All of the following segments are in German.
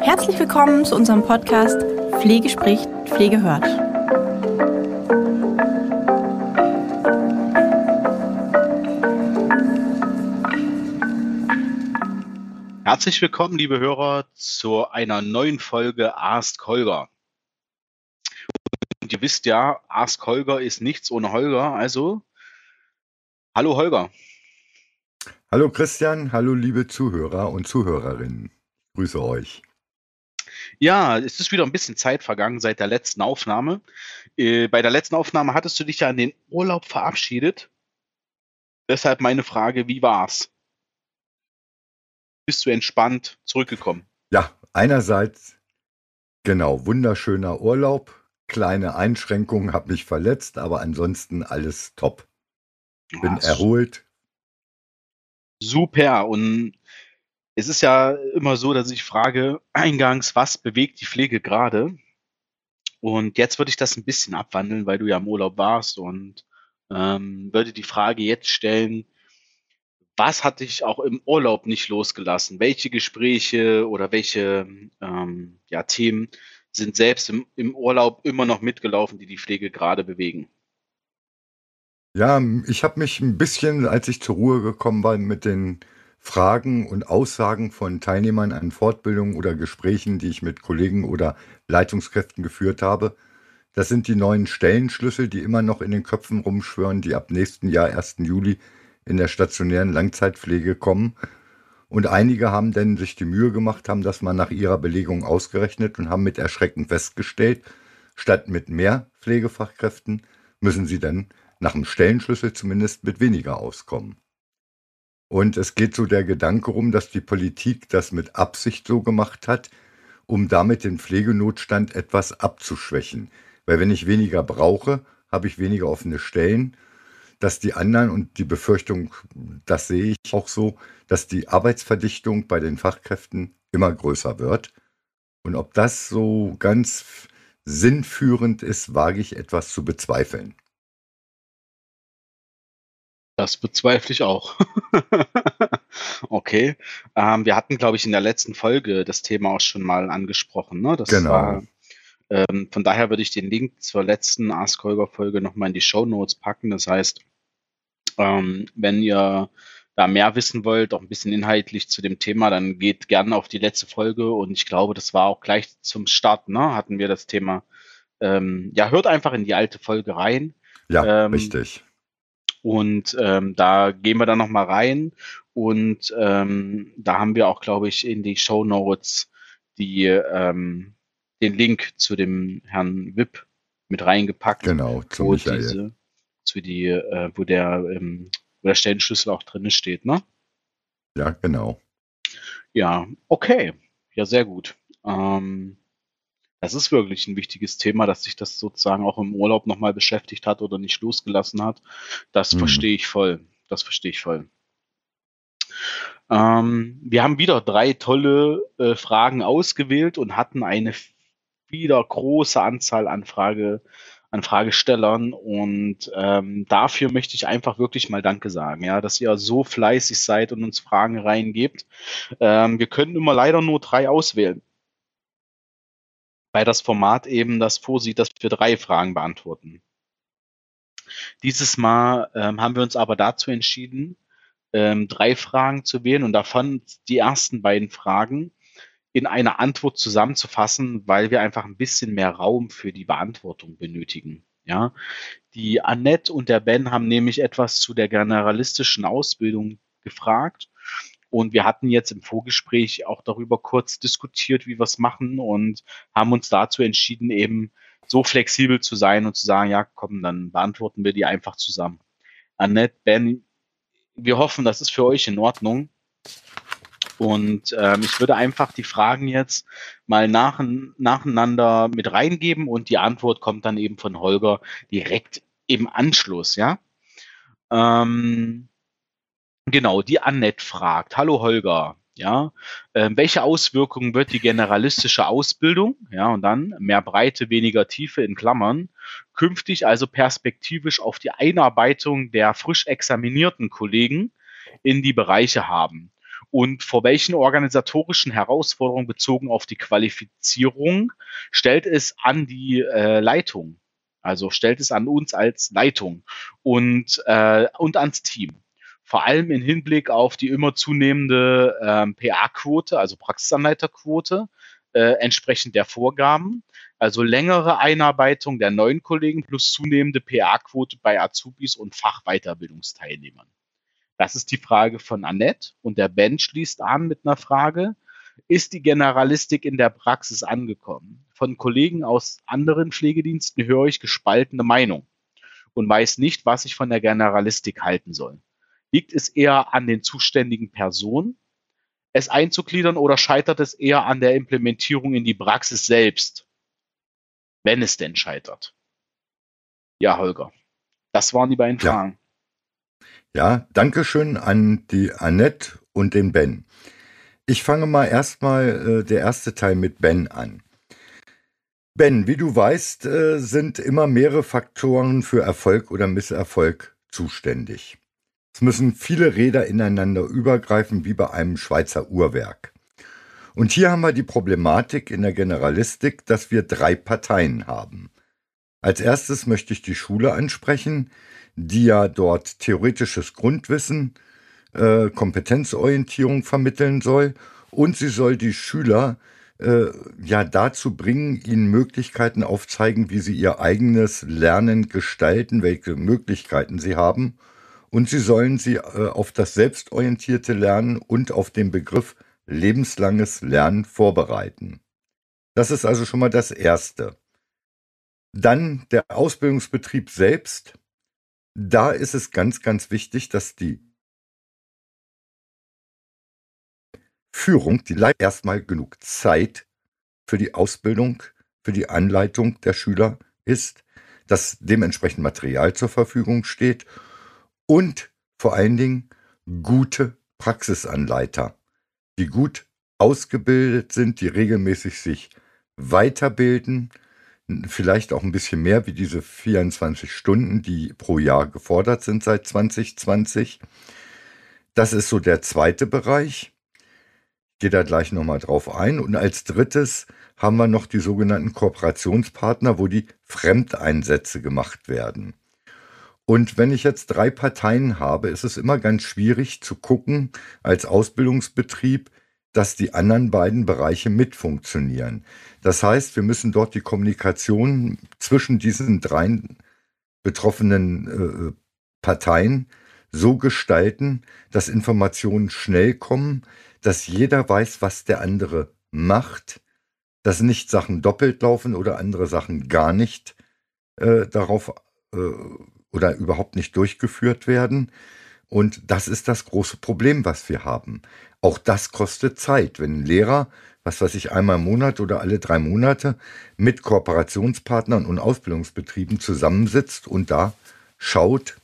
Herzlich willkommen zu unserem Podcast Pflege spricht, Pflege hört. Herzlich willkommen, liebe Hörer, zu einer neuen Folge Ask Holger. Und ihr wisst ja, Ask Holger ist nichts ohne Holger, also hallo Holger. Hallo Christian, hallo liebe Zuhörer und Zuhörerinnen. Grüße euch. Ja, es ist wieder ein bisschen Zeit vergangen seit der letzten Aufnahme. Äh, bei der letzten Aufnahme hattest du dich ja an den Urlaub verabschiedet. Deshalb meine Frage, wie war's? Bist du entspannt zurückgekommen? Ja, einerseits genau, wunderschöner Urlaub, kleine Einschränkungen, habe mich verletzt, aber ansonsten alles top. Bin Ja, erholt. Super. Und es ist ja immer so, dass ich frage eingangs, was bewegt die Pflege gerade? Und jetzt würde ich das ein bisschen abwandeln, weil du ja im Urlaub warst und ähm, würde die Frage jetzt stellen, was hat dich auch im Urlaub nicht losgelassen? Welche Gespräche oder welche ähm, ja, Themen sind selbst im, im Urlaub immer noch mitgelaufen, die die Pflege gerade bewegen? Ja, ich habe mich ein bisschen, als ich zur Ruhe gekommen war, mit den Fragen und Aussagen von Teilnehmern an Fortbildungen oder Gesprächen, die ich mit Kollegen oder Leitungskräften geführt habe. Das sind die neuen Stellenschlüssel, die immer noch in den Köpfen rumschwören, die ab nächsten Jahr, 1. Juli, in der stationären Langzeitpflege kommen. Und einige haben dann sich die Mühe gemacht, haben das mal nach ihrer Belegung ausgerechnet und haben mit Erschrecken festgestellt, statt mit mehr Pflegefachkräften müssen sie dann nach dem Stellenschlüssel zumindest mit weniger auskommen. Und es geht so der Gedanke rum, dass die Politik das mit Absicht so gemacht hat, um damit den Pflegenotstand etwas abzuschwächen. Weil wenn ich weniger brauche, habe ich weniger offene Stellen, dass die anderen und die Befürchtung, das sehe ich auch so, dass die Arbeitsverdichtung bei den Fachkräften immer größer wird. Und ob das so ganz sinnführend ist, wage ich etwas zu bezweifeln. Das bezweifle ich auch. okay. Ähm, wir hatten, glaube ich, in der letzten Folge das Thema auch schon mal angesprochen. Ne? Das Genau. war, ähm, von daher würde ich den Link zur letzten Ask Holger Folge nochmal in die Show Notes packen. Das heißt, ähm, wenn ihr da mehr wissen wollt, auch ein bisschen inhaltlich zu dem Thema, dann geht gerne auf die letzte Folge und ich glaube, das war auch gleich zum Start, ne? Hatten wir das Thema. Ähm, ja, hört einfach in die alte Folge rein. Ja, Ähm, richtig. Und ähm, da gehen wir dann nochmal rein. Und ähm, da haben wir auch, glaube ich, in die Show Notes die, ähm, den Link zu dem Herrn Wipp mit reingepackt, Genau, zu wo Michael. diese, zu die, äh, wo der, ähm, wo der Stellenschlüssel auch drin steht, ne? Ja, genau. Ja, okay. Ja, sehr gut. Ähm, das ist wirklich ein wichtiges Thema, dass sich das sozusagen auch im Urlaub nochmal beschäftigt hat oder nicht losgelassen hat. Das Mhm. verstehe ich voll. Das verstehe ich voll. Ähm, wir haben wieder drei tolle äh, Fragen ausgewählt und hatten eine wieder große Anzahl an Frage, an Fragestellern und ähm, dafür möchte ich einfach wirklich mal Danke sagen, ja, dass ihr so fleißig seid und uns Fragen reingebt. Ähm, wir können immer leider nur drei auswählen, weil das Format eben das vorsieht, dass wir drei Fragen beantworten. Dieses Mal ähm, haben wir uns aber dazu entschieden, ähm, drei Fragen zu wählen und davon die ersten beiden Fragen in eine Antwort zusammenzufassen, weil wir einfach ein bisschen mehr Raum für die Beantwortung benötigen. Ja, die Annette und der Ben haben nämlich etwas zu der generalistischen Ausbildung gefragt und wir hatten jetzt im Vorgespräch auch darüber kurz diskutiert, wie wir es machen und haben uns dazu entschieden, eben so flexibel zu sein und zu sagen, ja, komm, dann beantworten wir die einfach zusammen. Annette, Ben, wir hoffen, das ist für euch in Ordnung. Und ähm, ich würde einfach die Fragen jetzt mal nach, nacheinander mit reingeben und die Antwort kommt dann eben von Holger direkt im Anschluss, ja? Ähm, genau, die Annette fragt, hallo Holger, Ja, äh, welche Auswirkungen wird die generalistische Ausbildung, ja, und dann mehr Breite, weniger Tiefe in Klammern, künftig also perspektivisch auf die Einarbeitung der frisch examinierten Kollegen in die Bereiche haben? Und vor welchen organisatorischen Herausforderungen bezogen auf die Qualifizierung stellt es an die äh, Leitung? Also stellt es an uns als Leitung und, äh, und ans Team vor allem im Hinblick auf die immer zunehmende ähm, PA-Quote, also Praxisanleiterquote, äh, entsprechend der Vorgaben. Also längere Einarbeitung der neuen Kollegen plus zunehmende PA-Quote bei Azubis und Fachweiterbildungsteilnehmern. Das ist die Frage von Annette und der Ben schließt an mit einer Frage. Ist die Generalistik in der Praxis angekommen? Von Kollegen aus anderen Pflegediensten höre ich gespaltene Meinung und weiß nicht, was ich von der Generalistik halten soll. Liegt es eher an den zuständigen Personen, es einzugliedern oder scheitert es eher an der Implementierung in die Praxis selbst, wenn es denn scheitert? Ja, Holger, das waren die beiden ja. Fragen. Ja, danke schön an die Annette und den Ben. Ich fange mal erstmal äh, der erste Teil mit Ben an. Ben, wie du weißt, äh, sind immer mehrere Faktoren für Erfolg oder Misserfolg zuständig. Es müssen viele Räder ineinander übergreifen, wie bei einem Schweizer Uhrwerk. Und hier haben wir die Problematik in der Generalistik, dass wir drei Parteien haben. Als erstes möchte ich die Schule ansprechen, die ja dort theoretisches Grundwissen, äh, Kompetenzorientierung vermitteln soll und sie soll die Schüler äh, ja dazu bringen, ihnen Möglichkeiten aufzeigen, wie sie ihr eigenes Lernen gestalten, welche Möglichkeiten sie haben und sie sollen sie äh, auf das selbstorientierte Lernen und auf den Begriff lebenslanges Lernen vorbereiten. Das ist also schon mal das Erste. Dann der Ausbildungsbetrieb selbst. Da ist es ganz, ganz wichtig, dass die Führung, die leiht erstmal genug Zeit für die Ausbildung, für die Anleitung der Schüler ist, dass dementsprechend Material zur Verfügung steht und vor allen Dingen gute Praxisanleiter, die gut ausgebildet sind, die regelmäßig sich weiterbilden, vielleicht auch ein bisschen mehr wie diese 24 Stunden, die pro Jahr gefordert sind seit 2020. Das ist so der zweite Bereich. Ich gehe da gleich nochmal drauf ein. Und als drittes haben wir noch die sogenannten Kooperationspartner, wo die Fremdeinsätze gemacht werden. Und wenn ich jetzt drei Parteien habe, ist es immer ganz schwierig zu gucken als Ausbildungsbetrieb, dass die anderen beiden Bereiche mitfunktionieren. Das heißt, wir müssen dort die Kommunikation zwischen diesen drei betroffenen äh, Parteien so gestalten, dass Informationen schnell kommen, dass jeder weiß, was der andere macht, dass nicht Sachen doppelt laufen oder andere Sachen gar nicht äh, darauf äh, oder überhaupt nicht durchgeführt werden. Und das ist das große Problem, was wir haben. Auch das kostet Zeit. Wenn ein Lehrer, was weiß ich, einmal im Monat oder alle drei Monate mit Kooperationspartnern und Ausbildungsbetrieben zusammensitzt und da schaut,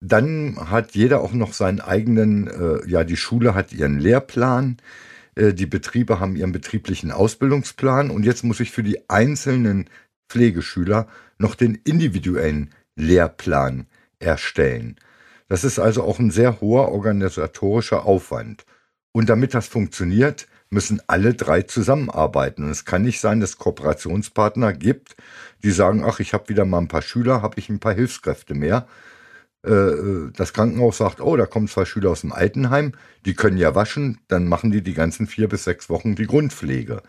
dann hat jeder auch noch seinen eigenen, äh, ja, die Schule hat ihren Lehrplan, äh, die Betriebe haben ihren betrieblichen Ausbildungsplan und jetzt muss ich für die einzelnen Pflegeschüler noch den individuellen Lehrplan erstellen. Das ist also auch ein sehr hoher organisatorischer Aufwand. Und damit das funktioniert, müssen alle drei zusammenarbeiten. Und es kann nicht sein, dass es Kooperationspartner gibt, die sagen, ach, ich habe wieder mal ein paar Schüler, habe ich ein paar Hilfskräfte mehr. Äh, äh, das Krankenhaus sagt, oh, da kommen zwei Schüler aus dem Altenheim, die können ja waschen, dann machen die die ganzen vier bis sechs Wochen die Grundpflege.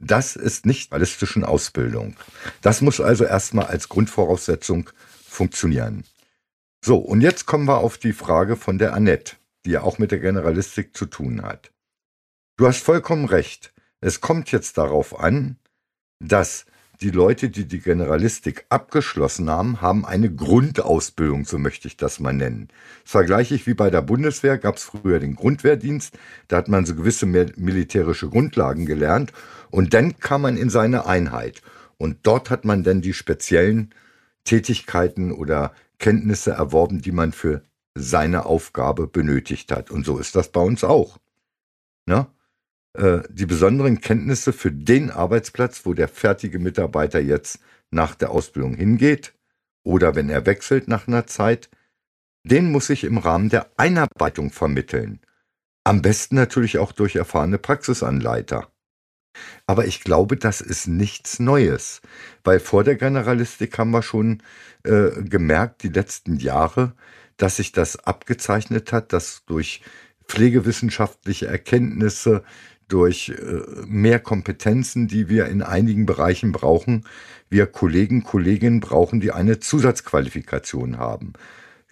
Das ist nicht ballistischen Ausbildung. Das muss also erstmal als Grundvoraussetzung funktionieren. So, und jetzt kommen wir auf die Frage von der Annette, die ja auch mit der Generalistik zu tun hat. Du hast vollkommen recht. Es kommt jetzt darauf an, dass die Leute, die die Generalistik abgeschlossen haben, haben eine Grundausbildung, so möchte ich das mal nennen. Das vergleiche ich wie bei der Bundeswehr, gab es früher den Grundwehrdienst, da hat man so gewisse militärische Grundlagen gelernt und dann kam man in seine Einheit und dort hat man dann die speziellen Tätigkeiten oder Kenntnisse erworben, die man für seine Aufgabe benötigt hat. Und so ist das bei uns auch. Ne? Äh, die besonderen Kenntnisse für den Arbeitsplatz, wo der fertige Mitarbeiter jetzt nach der Ausbildung hingeht oder wenn er wechselt nach einer Zeit, den muss ich im Rahmen der Einarbeitung vermitteln. Am besten natürlich auch durch erfahrene Praxisanleiter. Aber ich glaube, das ist nichts Neues, weil vor der Generalistik haben wir schon äh, gemerkt, die letzten Jahre, dass sich das abgezeichnet hat, dass durch pflegewissenschaftliche Erkenntnisse, durch äh, mehr Kompetenzen, die wir in einigen Bereichen brauchen, wir Kollegen, Kolleginnen brauchen, die eine Zusatzqualifikation haben.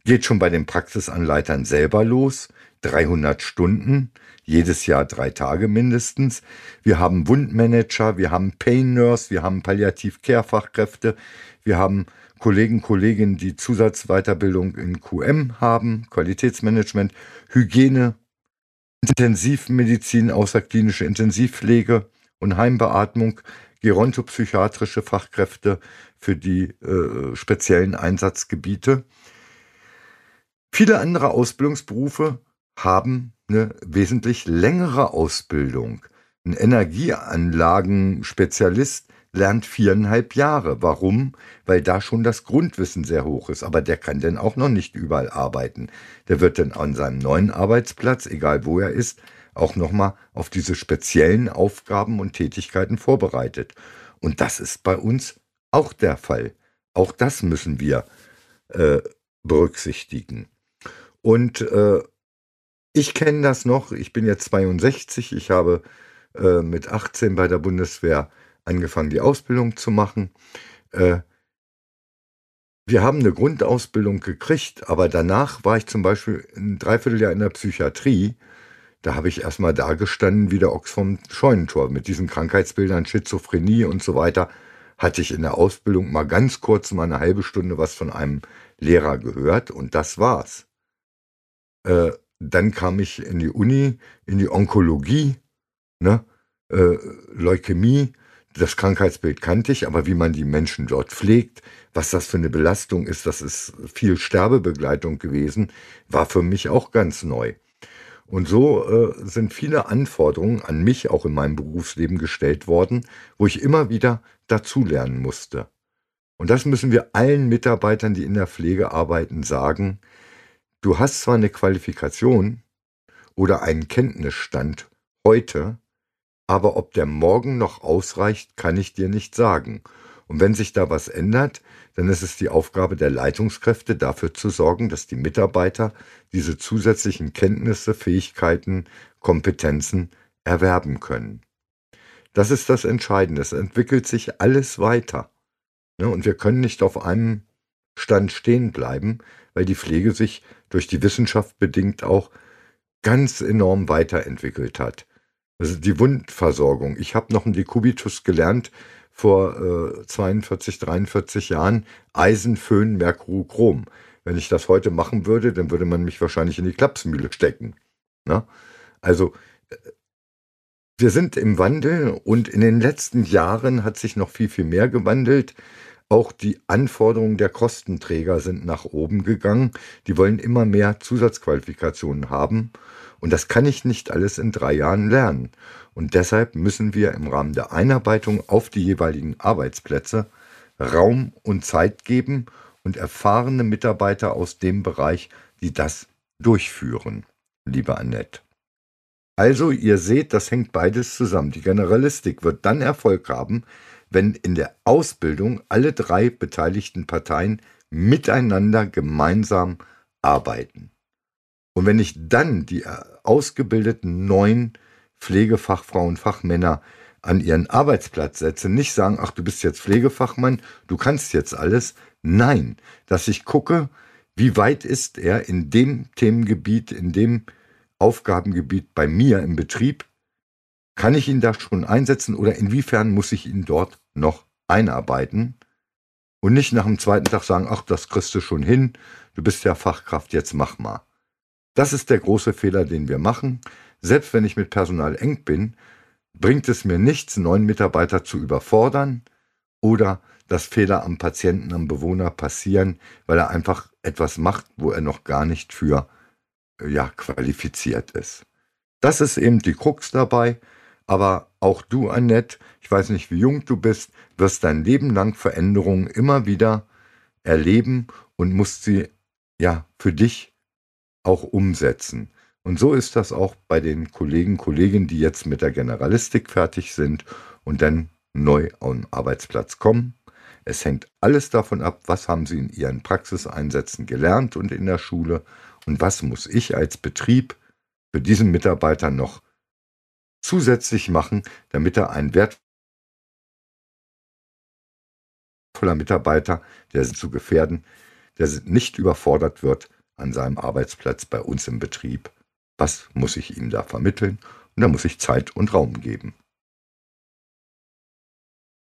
Geht schon bei den Praxisanleitern selber los, 300 Stunden, jedes Jahr drei Tage mindestens. Wir haben Wundmanager, wir haben Pain Nurse, wir haben Palliativ-Care-Fachkräfte, wir haben Kollegen, Kolleginnen, die Zusatzweiterbildung in QM haben, Qualitätsmanagement, Hygiene, Intensivmedizin, außerklinische Intensivpflege und Heimbeatmung, gerontopsychiatrische Fachkräfte für die äh, speziellen Einsatzgebiete. Viele andere Ausbildungsberufe haben eine wesentlich längere Ausbildung. Ein Energieanlagenspezialist lernt viereinhalb Jahre. Warum? Weil da schon das Grundwissen sehr hoch ist. Aber der kann dann auch noch nicht überall arbeiten. Der wird dann an seinem neuen Arbeitsplatz, egal wo er ist, auch nochmal auf diese speziellen Aufgaben und Tätigkeiten vorbereitet. Und das ist bei uns auch der Fall. Auch das müssen wir äh, berücksichtigen. Und äh, ich kenne das noch, ich bin jetzt 62, ich habe äh, mit 18 bei der Bundeswehr angefangen, die Ausbildung zu machen. Äh, wir haben eine Grundausbildung gekriegt, aber danach war ich zum Beispiel ein Dreivierteljahr in der Psychiatrie. Da habe ich erstmal da gestanden wie der Ochs vom Scheunentor mit diesen Krankheitsbildern, Schizophrenie und so weiter. Hatte ich in der Ausbildung mal ganz kurz mal eine halbe Stunde was von einem Lehrer gehört und das war's. Äh, dann kam ich in die Uni, in die Onkologie, ne? äh, Leukämie, das Krankheitsbild kannte ich, aber wie man die Menschen dort pflegt, was das für eine Belastung ist, das ist viel Sterbebegleitung gewesen, war für mich auch ganz neu. Und so äh, sind viele Anforderungen an mich auch in meinem Berufsleben gestellt worden, wo ich immer wieder dazulernen musste. Und das müssen wir allen Mitarbeitern, die in der Pflege arbeiten, sagen. Du hast zwar eine Qualifikation oder einen Kenntnisstand heute, aber ob der morgen noch ausreicht, kann ich dir nicht sagen. Und wenn sich da was ändert, dann ist es die Aufgabe der Leitungskräfte, dafür zu sorgen, dass die Mitarbeiter diese zusätzlichen Kenntnisse, Fähigkeiten, Kompetenzen erwerben können. Das ist das Entscheidende. Es entwickelt sich alles weiter. Ne, und wir können nicht auf einem Stand stehen bleiben, weil die Pflege sich durch die Wissenschaft bedingt auch ganz enorm weiterentwickelt hat. Also die Wundversorgung. Ich habe noch einen Dekubitus gelernt vor äh, 42, 43 Jahren. Eisen, Föhn, Merkurochrom. Wenn ich das heute machen würde, dann würde man mich wahrscheinlich in die Klapsmühle stecken. Na? Ne? Also äh, wir sind im Wandel und in den letzten Jahren hat sich noch viel, viel mehr gewandelt. Auch die Anforderungen der Kostenträger sind nach oben gegangen. Die wollen immer mehr Zusatzqualifikationen haben. Und das kann ich nicht alles in drei Jahren lernen. Und deshalb müssen wir im Rahmen der Einarbeitung auf die jeweiligen Arbeitsplätze Raum und Zeit geben und erfahrene Mitarbeiter aus dem Bereich, die das durchführen, liebe Annette. Also, ihr seht, das hängt beides zusammen. Die Generalistik wird dann Erfolg haben, wenn in der Ausbildung alle drei beteiligten Parteien miteinander gemeinsam arbeiten. Und wenn ich dann die ausgebildeten neuen Pflegefachfrauen, Fachmänner an ihren Arbeitsplatz setze, nicht sagen, ach, du bist jetzt Pflegefachmann, du kannst jetzt alles. Nein, dass ich gucke, wie weit ist er in dem Themengebiet, in dem Aufgabengebiet bei mir im Betrieb kann ich ihn da schon einsetzen oder inwiefern muss ich ihn dort noch einarbeiten? Und nicht nach dem zweiten Tag sagen, ach, das kriegst du schon hin, du bist ja Fachkraft, jetzt mach mal. Das ist der große Fehler, den wir machen. Selbst wenn ich mit Personal eng bin, bringt es mir nichts, neuen Mitarbeiter zu überfordern oder dass Fehler am Patienten, am Bewohner passieren, weil er einfach etwas macht, wo er noch gar nicht für äh, ja, qualifiziert ist. Das ist eben die Krux dabei. Aber auch du, Annette, ich weiß nicht, wie jung du bist, wirst dein Leben lang Veränderungen immer wieder erleben und musst sie ja für dich auch umsetzen. Und so ist das auch bei den Kollegen, Kolleginnen, die jetzt mit der Generalistik fertig sind und dann neu am Arbeitsplatz kommen. Es hängt alles davon ab, was haben sie in ihren Praxiseinsätzen gelernt und in der Schule und was muss ich als Betrieb für diesen Mitarbeiter noch zusätzlich machen, damit er ein wertvoller Mitarbeiter, der zu gefährden, der nicht überfordert wird an seinem Arbeitsplatz bei uns im Betrieb. Was muss ich ihm da vermitteln? Und da muss ich Zeit und Raum geben.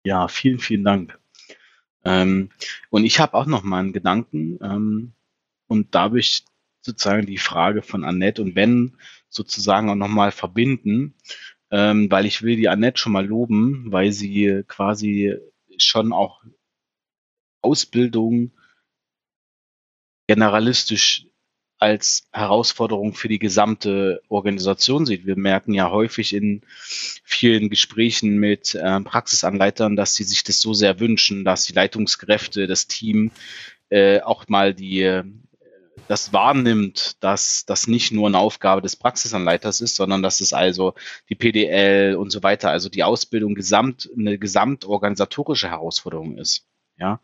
Ja, vielen, vielen Dank. Ähm, und ich habe auch noch mal einen Gedanken. Ähm, und da habe ich sozusagen die Frage von Annette und Ben sozusagen auch noch mal verbinden, ähm, weil ich will die Annette schon mal loben, weil sie quasi schon auch Ausbildung generalistisch als Herausforderung für die gesamte Organisation sieht. Wir merken ja häufig in vielen Gesprächen mit äh, Praxisanleitern, dass sie sich das so sehr wünschen, dass die Leitungskräfte, das Team äh, auch mal die äh, das wahrnimmt, dass das nicht nur eine Aufgabe des Praxisanleiters ist, sondern dass es also die PDL und so weiter, also die Ausbildung gesamt, eine gesamtorganisatorische Herausforderung ist. Ja,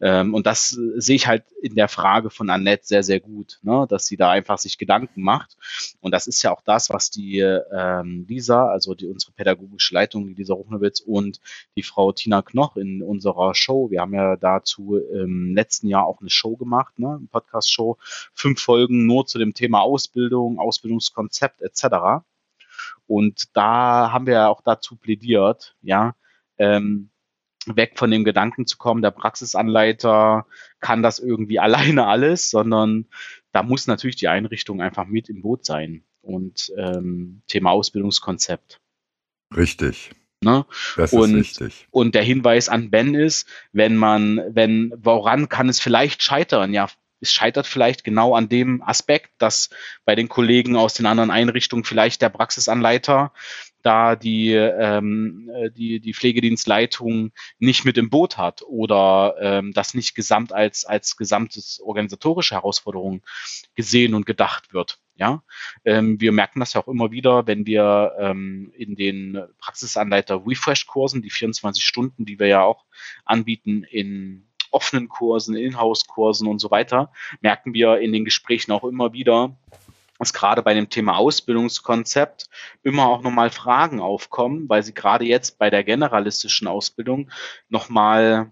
ähm, und das äh, sehe ich halt in der Frage von Annette sehr, sehr gut, ne? dass sie da einfach sich Gedanken macht. Und das ist ja auch das, was die ähm, Lisa, also die unsere pädagogische Leitung, die Lisa Ruchnowitz und die Frau Tina Knoch in unserer Show, wir haben ja dazu im letzten Jahr auch eine Show gemacht, ne? Podcast-Show, fünf Folgen nur zu dem Thema Ausbildung, Ausbildungskonzept etc. Und da haben wir ja auch dazu plädiert, ja, ähm, weg von dem Gedanken zu kommen, der Praxisanleiter kann das irgendwie alleine alles, sondern da muss natürlich die Einrichtung einfach mit im Boot sein. Und ähm, Thema Ausbildungskonzept. Richtig. Ne? Das und, ist richtig. Und der Hinweis an Ben ist, wenn man, wenn, woran kann es vielleicht scheitern? Ja, es scheitert vielleicht genau an dem Aspekt, dass bei den Kollegen aus den anderen Einrichtungen vielleicht der Praxisanleiter da die, ähm, äh, die, die Pflegedienstleitung nicht mit im Boot hat oder ähm, das nicht gesamt als, als gesamtes organisatorische Herausforderung gesehen und gedacht wird. Ja, ähm, wir merken das ja auch immer wieder, wenn wir ähm, in den Praxisanleiter Refresh-Kursen, die 24 Stunden, die wir ja auch anbieten in offenen Kursen, Inhouse-Kursen und so weiter, merken wir in den Gesprächen auch immer wieder, dass gerade bei dem Thema Ausbildungskonzept immer auch nochmal Fragen aufkommen, weil sie gerade jetzt bei der generalistischen Ausbildung nochmal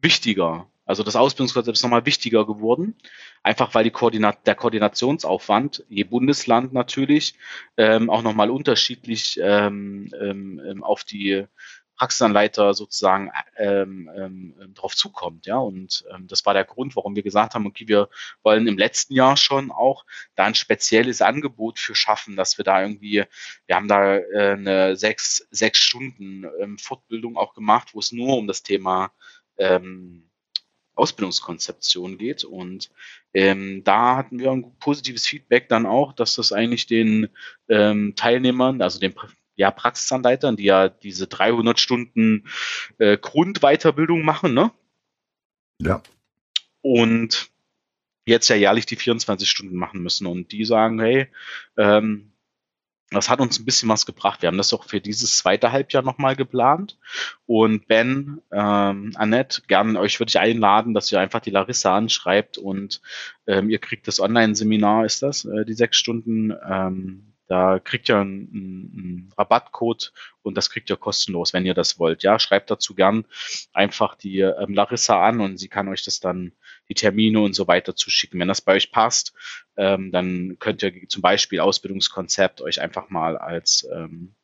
wichtiger, also das Ausbildungskonzept ist nochmal wichtiger geworden, einfach weil die Koordinat der Koordinationsaufwand, je Bundesland natürlich, ähm, auch nochmal unterschiedlich ähm, ähm, auf die Praxisanleiter sozusagen ähm, ähm, ähm, drauf zukommt. Ja, und ähm, das war der Grund, warum wir gesagt haben, okay, wir wollen im letzten Jahr schon auch da ein spezielles Angebot für schaffen, dass wir da irgendwie, wir haben da äh, eine sechs, sechs Stunden ähm, Fortbildung auch gemacht, wo es nur um das Thema ähm, Ausbildungskonzeption geht. Und ähm, da hatten wir ein positives Feedback dann auch, dass das eigentlich den ähm, Teilnehmern, also den ja, Praxisanleitern, die ja diese 300 Stunden äh, Grundweiterbildung machen, ne? Ja. Und jetzt ja jährlich die 24 Stunden machen müssen. Und die sagen, hey, ähm, das hat uns ein bisschen was gebracht. Wir haben das auch für dieses zweite Halbjahr nochmal geplant. Und Ben, ähm, Annette, gern euch würde ich einladen, dass ihr einfach die Larissa anschreibt und ähm, ihr kriegt das Online-Seminar, ist das, äh, die sechs Stunden ähm, da kriegt ihr einen, einen, Rabattcode und das kriegt ihr kostenlos, wenn ihr das wollt. Ja, schreibt dazu gern einfach die ähm, Larissa an und sie kann euch das dann die Termine und so weiter zuschicken. Wenn das bei euch passt, ähm, dann könnt ihr zum Beispiel Ausbildungskonzept euch einfach mal als ähm,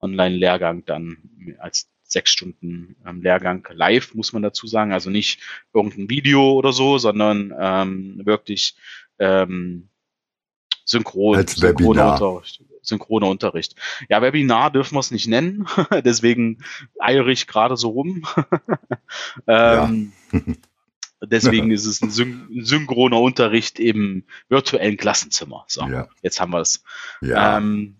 Online-Lehrgang dann als sechs Stunden ähm, Lehrgang live, muss man dazu sagen. Also nicht irgendein Video oder so, sondern ähm, wirklich ähm, synchron, Als synchroner Unterricht. Synchroner Unterricht. Ja, Webinar dürfen wir es nicht nennen, deswegen eiere ich gerade so rum. ähm, deswegen ist es ein, syn ein, synchroner Unterricht im virtuellen Klassenzimmer. So, ja. jetzt haben wir es. Ja. Ähm,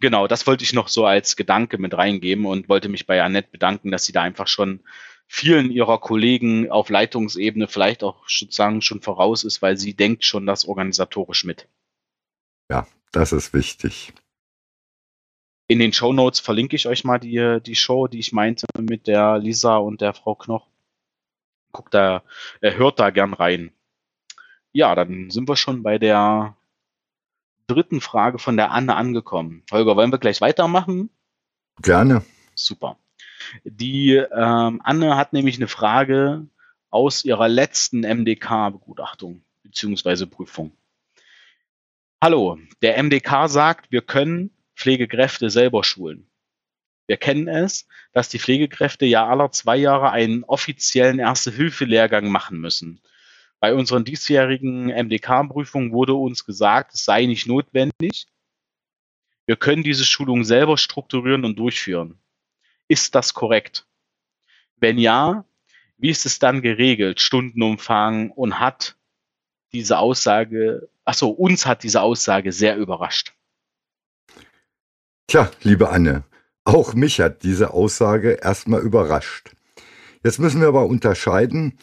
genau, das wollte ich noch so als Gedanke mit reingeben und wollte mich bei Annette bedanken, dass sie da einfach schon vielen ihrer Kollegen auf Leitungsebene vielleicht auch sozusagen schon voraus ist, weil sie denkt schon das organisatorisch mit. Ja, das ist wichtig. In den Show Notes verlinke ich euch mal die, die Show, die ich meinte mit der Lisa und der Frau Knoch. Guckt da, er hört da gern rein. Ja, dann sind wir schon bei der dritten Frage von der Anne angekommen. Holger, wollen wir gleich weitermachen? Gerne. Super. Die ähm, Anne hat nämlich eine Frage aus ihrer letzten MDK-Begutachtung bzw. Prüfung. Hallo, der MDK sagt, wir können Pflegekräfte selber schulen. Wir kennen es, dass die Pflegekräfte ja aller zwei Jahre einen offiziellen Erste-Hilfe-Lehrgang machen müssen. Bei unseren diesjährigen MDK-Prüfungen wurde uns gesagt, es sei nicht notwendig. Wir können diese Schulung selber strukturieren und durchführen. Ist das korrekt? Wenn ja, wie ist es dann geregelt? Stundenumfang und hat diese Aussage, achso, uns hat diese Aussage sehr überrascht. Tja, liebe Anne, auch mich hat diese Aussage erstmal überrascht. Jetzt müssen wir aber unterscheiden.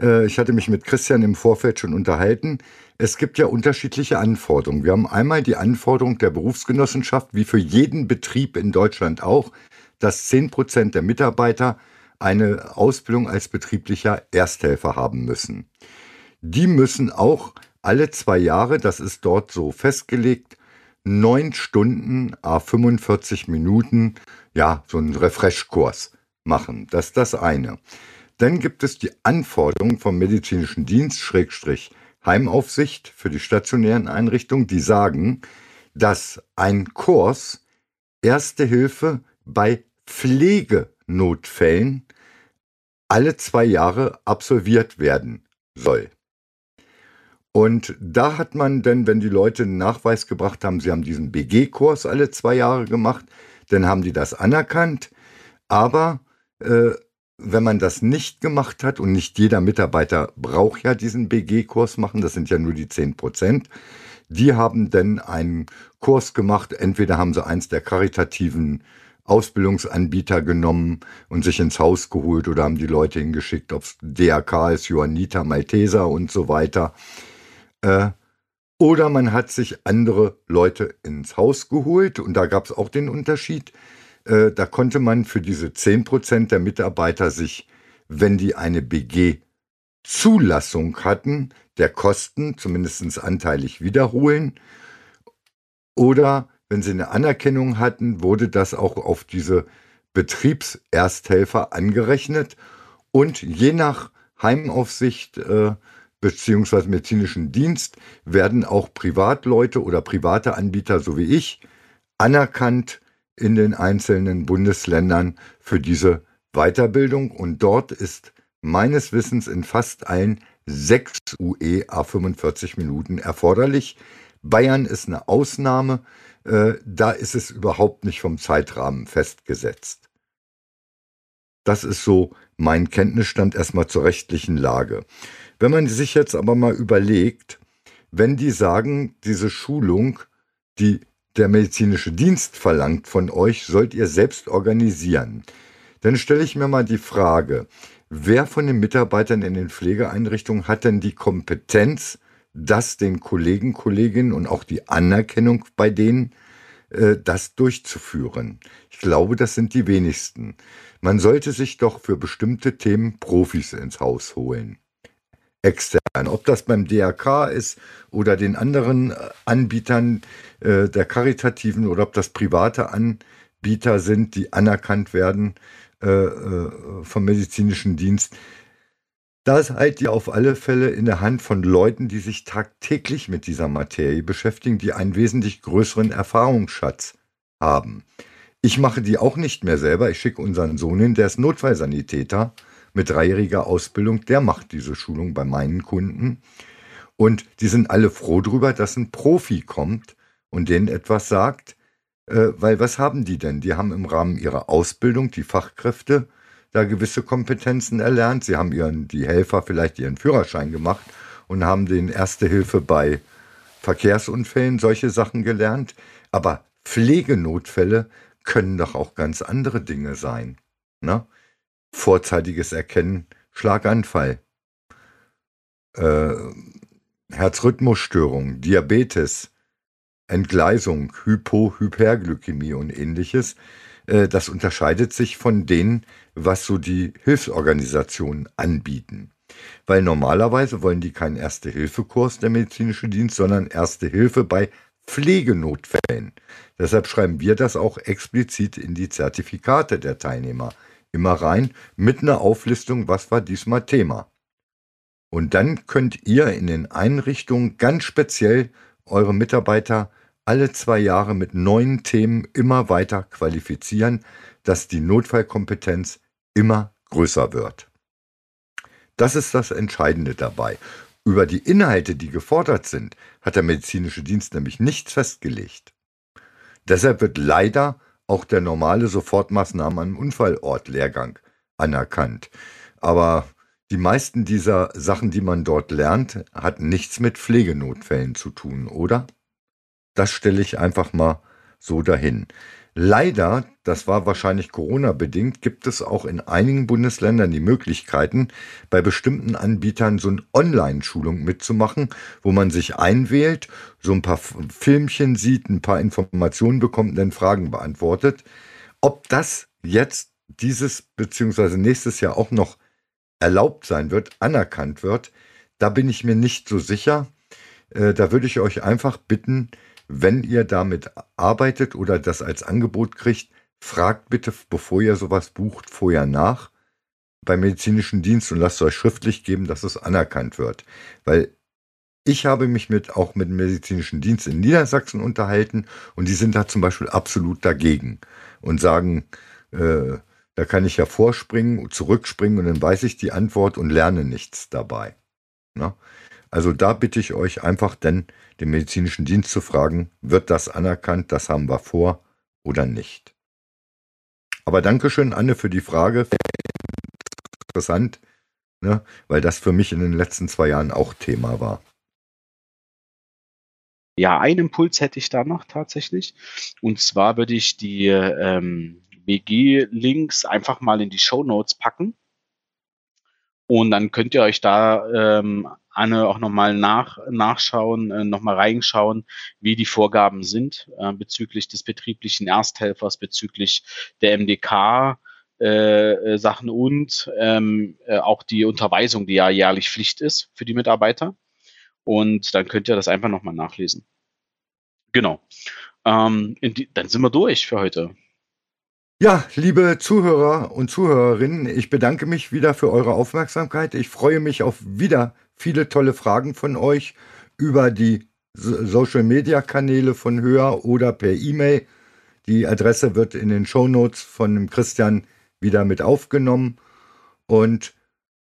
Äh, ich hatte mich mit Christian im Vorfeld schon unterhalten. Es gibt ja unterschiedliche Anforderungen. Wir haben einmal die Anforderung der Berufsgenossenschaft, wie für jeden Betrieb in Deutschland auch, dass 10 Prozent der Mitarbeiter eine Ausbildung als betrieblicher Ersthelfer haben müssen. Die müssen auch alle zwei Jahre, das ist dort so festgelegt, neun Stunden, a 45 Minuten, ja, so einen Refresh-Kurs machen. Das ist das eine. Dann gibt es die Anforderungen vom medizinischen Dienst, Schrägstrich Heimaufsicht für die stationären Einrichtungen, die sagen, dass ein Kurs Erste Hilfe bei Pflegenotfällen alle zwei Jahre absolviert werden soll. Und da hat man dann, wenn die Leute einen Nachweis gebracht haben, sie haben diesen BG-Kurs alle zwei Jahre gemacht, dann haben die das anerkannt. Aber äh, wenn man das nicht gemacht hat und nicht jeder Mitarbeiter braucht ja diesen BG-Kurs machen, das sind ja nur die 10 Prozent, die haben dann einen Kurs gemacht. Entweder haben sie eins der karitativen Ausbildungsanbieter genommen und sich ins Haus geholt oder haben die Leute hingeschickt, ob es DRK ist, Johanniter, Malteser und so weiter. Äh, oder man hat sich andere Leute ins Haus geholt und da gab es auch den Unterschied. Äh, da konnte man für diese 10% der Mitarbeiter sich, wenn die eine BG-Zulassung hatten, der Kosten zumindest anteilig wiederholen. Oder wenn sie eine Anerkennung hatten, wurde das auch auf diese Betriebsersthelfer angerechnet. Und je nach Heimaufsicht äh, beziehungsweise medizinischen Dienst werden auch Privatleute oder private Anbieter, so wie ich, anerkannt in den einzelnen Bundesländern für diese Weiterbildung. Und dort ist meines Wissens in fast allen sechs UE a 45 Minuten erforderlich. Bayern ist eine Ausnahme. Äh, da ist es überhaupt nicht vom Zeitrahmen festgesetzt. Das ist so mein Kenntnisstand erstmal zur rechtlichen Lage. Wenn man sich jetzt aber mal überlegt, wenn die sagen, diese Schulung, die der medizinische Dienst verlangt von euch, sollt ihr selbst organisieren, dann stelle ich mir mal die Frage, wer von den Mitarbeitern in den Pflegeeinrichtungen hat denn die Kompetenz, das den Kollegen, Kolleginnen und auch die Anerkennung bei denen, äh, das durchzuführen? Ich glaube, das sind die wenigsten. Man sollte sich doch für bestimmte Themen Profis ins Haus holen extern. Ob das beim DRK ist oder den anderen äh, Anbietern äh, der karitativen oder ob das private Anbieter sind, die anerkannt werden äh, äh, vom medizinischen Dienst. Das halt ihr auf alle Fälle in der Hand von Leuten, die sich tagtäglich mit dieser Materie beschäftigen, die einen wesentlich größeren Erfahrungsschatz haben. Ich mache die auch nicht mehr selber. Ich schicke unseren Sohn hin, der ist Notfallsanitäter mit dreijähriger Ausbildung, der macht diese Schulung bei meinen Kunden. Und die sind alle froh drüber, dass ein Profi kommt und denen etwas sagt. Äh, weil was haben die denn? Die haben im Rahmen ihrer Ausbildung die Fachkräfte da gewisse Kompetenzen erlernt. Sie haben ihren, die Helfer vielleicht ihren Führerschein gemacht und haben den Erste Hilfe bei Verkehrsunfällen, solche Sachen gelernt. Aber Pflegenotfälle können doch auch ganz andere Dinge sein. Ne? Vorzeitiges Erkennen, Schlaganfall, äh, Herzrhythmusstörung, Diabetes, Entgleisung, Hypo, Hyperglykämie und ähnliches. Äh, das unterscheidet sich von denen, was so die Hilfsorganisationen anbieten. Weil normalerweise wollen die keinen Erste-Hilfe-Kurs der medizinische Dienst, sondern Erste Hilfe bei Pflegenotfällen. Deshalb schreiben wir das auch explizit in die Zertifikate der Teilnehmer immer rein mit einer Auflistung, was war diesmal Thema. Und dann könnt ihr in den Einrichtungen ganz speziell eure Mitarbeiter alle zwei Jahre mit neuen Themen immer weiter qualifizieren, dass die Notfallkompetenz immer größer wird. Das ist das Entscheidende dabei. Über die Inhalte, die gefordert sind, hat der medizinische Dienst nämlich nichts festgelegt. Deshalb wird leider auch der normale Sofortmaßnahmen am Unfallort Lehrgang anerkannt. Aber die meisten dieser Sachen, die man dort lernt, hat nichts mit Pflegenotfällen zu tun, oder? Das stelle ich einfach mal so dahin. Leider, das war wahrscheinlich Corona-bedingt, gibt es auch in einigen Bundesländern die Möglichkeiten, bei bestimmten Anbietern so eine Online-Schulung mitzumachen, wo man sich einwählt, so ein paar Filmchen sieht, ein paar Informationen bekommt und dann Fragen beantwortet. Ob das jetzt dieses beziehungsweise nächstes Jahr auch noch erlaubt sein wird, anerkannt wird, da bin ich mir nicht so sicher. Äh, da würde ich euch einfach bitten, wenn ihr damit arbeitet oder das als Angebot kriegt, fragt bitte, bevor ihr sowas bucht, vorher nach beim medizinischen Dienst und lasst euch schriftlich geben, dass es anerkannt wird. Weil ich habe mich mit, auch mit dem medizinischen Dienst in Niedersachsen unterhalten und die sind da zum Beispiel absolut dagegen und sagen, äh, da kann ich ja vorspringen, zurückspringen und dann weiß ich die Antwort und lerne nichts dabei. Na? Also da bitte ich euch einfach denn den medizinischen Dienst zu fragen, wird das anerkannt, das haben wir vor oder nicht. Aber Dankeschön, Anne, für die Frage. Interessant, ne? weil das für mich in den letzten zwei Jahren auch Thema war. Ja, einen Impuls hätte ich da noch tatsächlich. Und zwar würde ich die ähm, WG-Links einfach mal in die Show Notes packen. Und dann könnt ihr euch da ähm, Anne auch nochmal nach, nachschauen, äh, nochmal reinschauen, wie die Vorgaben sind äh, bezüglich des betrieblichen Ersthelfers, bezüglich der MDK. Äh, äh, Sachen und ähm, äh, auch die Unterweisung, die ja jährlich Pflicht ist für die Mitarbeiter. Und dann könnt ihr das einfach nochmal nachlesen. Genau. Ähm, die, dann sind wir durch für heute. Ja, liebe Zuhörer und Zuhörerinnen, ich bedanke mich wieder für eure Aufmerksamkeit. Ich freue mich auf wieder viele tolle Fragen von euch über die Social-Media-Kanäle von Höher oder per E-Mail. Die Adresse wird in den Show Notes von Christian wieder mit aufgenommen und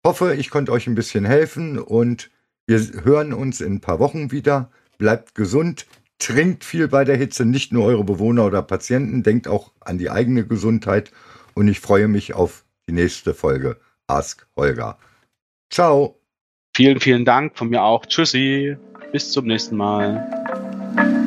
hoffe, ich konnte euch ein bisschen helfen und wir hören uns in ein paar Wochen wieder. Bleibt gesund, trinkt viel bei der Hitze, nicht nur eure Bewohner oder Patienten, denkt auch an die eigene Gesundheit und ich freue mich auf die nächste Folge Ask Holger. Ciao. Vielen, vielen Dank von mir auch. Tschüssi. Bis zum nächsten Mal.